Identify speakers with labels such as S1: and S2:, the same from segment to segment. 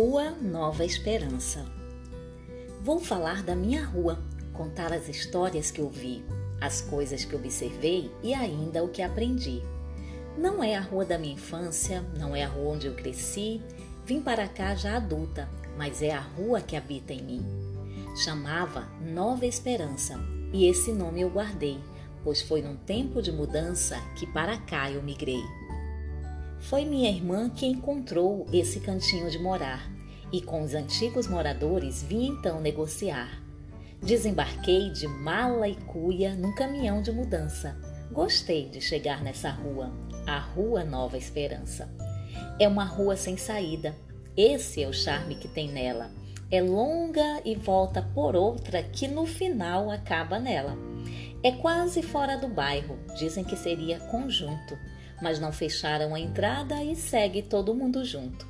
S1: Rua Nova Esperança. Vou falar da minha rua, contar as histórias que ouvi, as coisas que observei e ainda o que aprendi. Não é a rua da minha infância, não é a rua onde eu cresci, vim para cá já adulta, mas é a rua que habita em mim. Chamava Nova Esperança e esse nome eu guardei, pois foi num tempo de mudança que para cá eu migrei. Foi minha irmã que encontrou esse cantinho de morar e com os antigos moradores vim então negociar. Desembarquei de mala e cuia num caminhão de mudança. Gostei de chegar nessa rua, a Rua Nova Esperança. É uma rua sem saída. Esse é o charme que tem nela. É longa e volta por outra que no final acaba nela. É quase fora do bairro, dizem que seria conjunto mas não fecharam a entrada e segue todo mundo junto.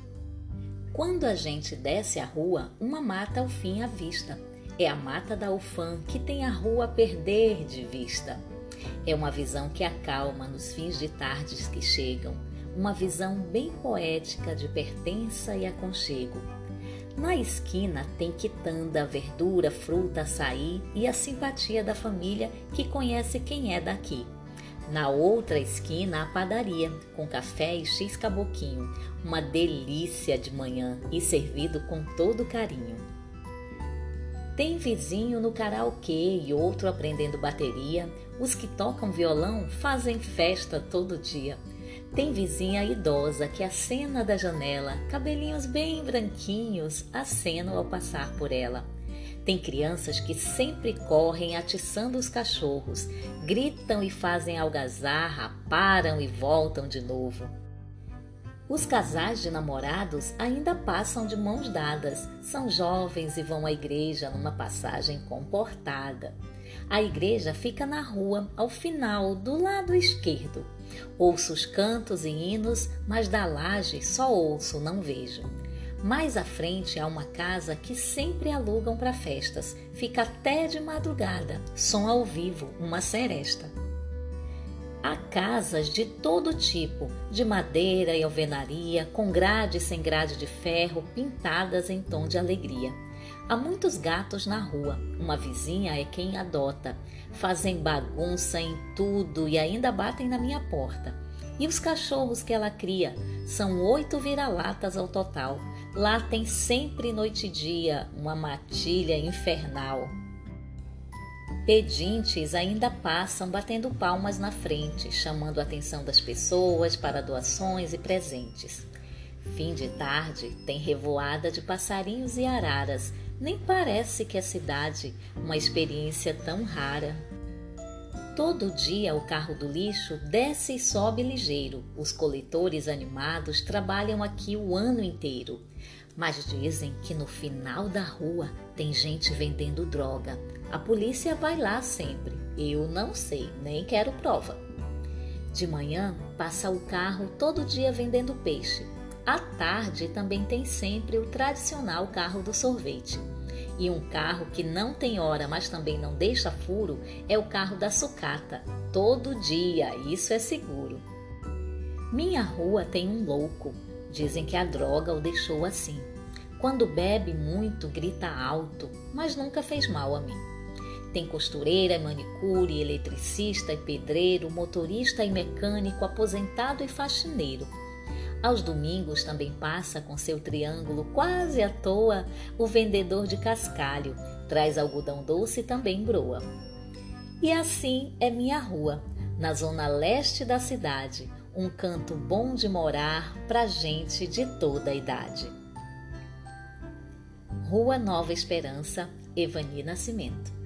S1: Quando a gente desce a rua, uma mata ao fim à vista. É a mata da Ufam que tem a rua a perder de vista. É uma visão que acalma nos fins de tardes que chegam, uma visão bem poética de pertença e aconchego. Na esquina tem quitanda, verdura, fruta, açaí e a simpatia da família que conhece quem é daqui. Na outra esquina, a padaria, com café e x caboquinho, uma delícia de manhã e servido com todo carinho. Tem vizinho no karaokê e outro aprendendo bateria. Os que tocam violão fazem festa todo dia. Tem vizinha idosa que acena da janela, cabelinhos bem branquinhos, acenam ao passar por ela. Tem crianças que sempre correm atiçando os cachorros, gritam e fazem algazarra, param e voltam de novo. Os casais de namorados ainda passam de mãos dadas, são jovens e vão à igreja numa passagem comportada. A igreja fica na rua, ao final, do lado esquerdo. Ouço os cantos e hinos, mas da laje só ouço, não vejo. Mais à frente há uma casa que sempre alugam para festas. Fica até de madrugada, som ao vivo, uma seresta. Há casas de todo tipo, de madeira e alvenaria, com grade e sem grade de ferro, pintadas em tom de alegria. Há muitos gatos na rua, uma vizinha é quem adota. Fazem bagunça em tudo e ainda batem na minha porta. E os cachorros que ela cria? São oito vira-latas ao total. Lá tem sempre noite e dia uma matilha infernal. Pedintes ainda passam batendo palmas na frente, chamando a atenção das pessoas para doações e presentes. Fim de tarde tem revoada de passarinhos e araras. Nem parece que a cidade, uma experiência tão rara. Todo dia o carro do lixo desce e sobe ligeiro. Os coletores animados trabalham aqui o ano inteiro. Mas dizem que no final da rua tem gente vendendo droga. A polícia vai lá sempre. Eu não sei, nem quero prova. De manhã passa o carro todo dia vendendo peixe. À tarde também tem sempre o tradicional carro do sorvete. E um carro que não tem hora, mas também não deixa furo, é o carro da sucata. Todo dia, isso é seguro. Minha rua tem um louco. Dizem que a droga o deixou assim. Quando bebe muito, grita alto, mas nunca fez mal a mim. Tem costureira, manicure, eletricista e pedreiro, motorista e mecânico, aposentado e faxineiro. Aos domingos também passa com seu triângulo quase à toa o vendedor de cascalho, traz algodão doce e também broa. E assim é minha rua, na zona leste da cidade, um canto bom de morar para gente de toda a idade. Rua Nova Esperança, Evani Nascimento.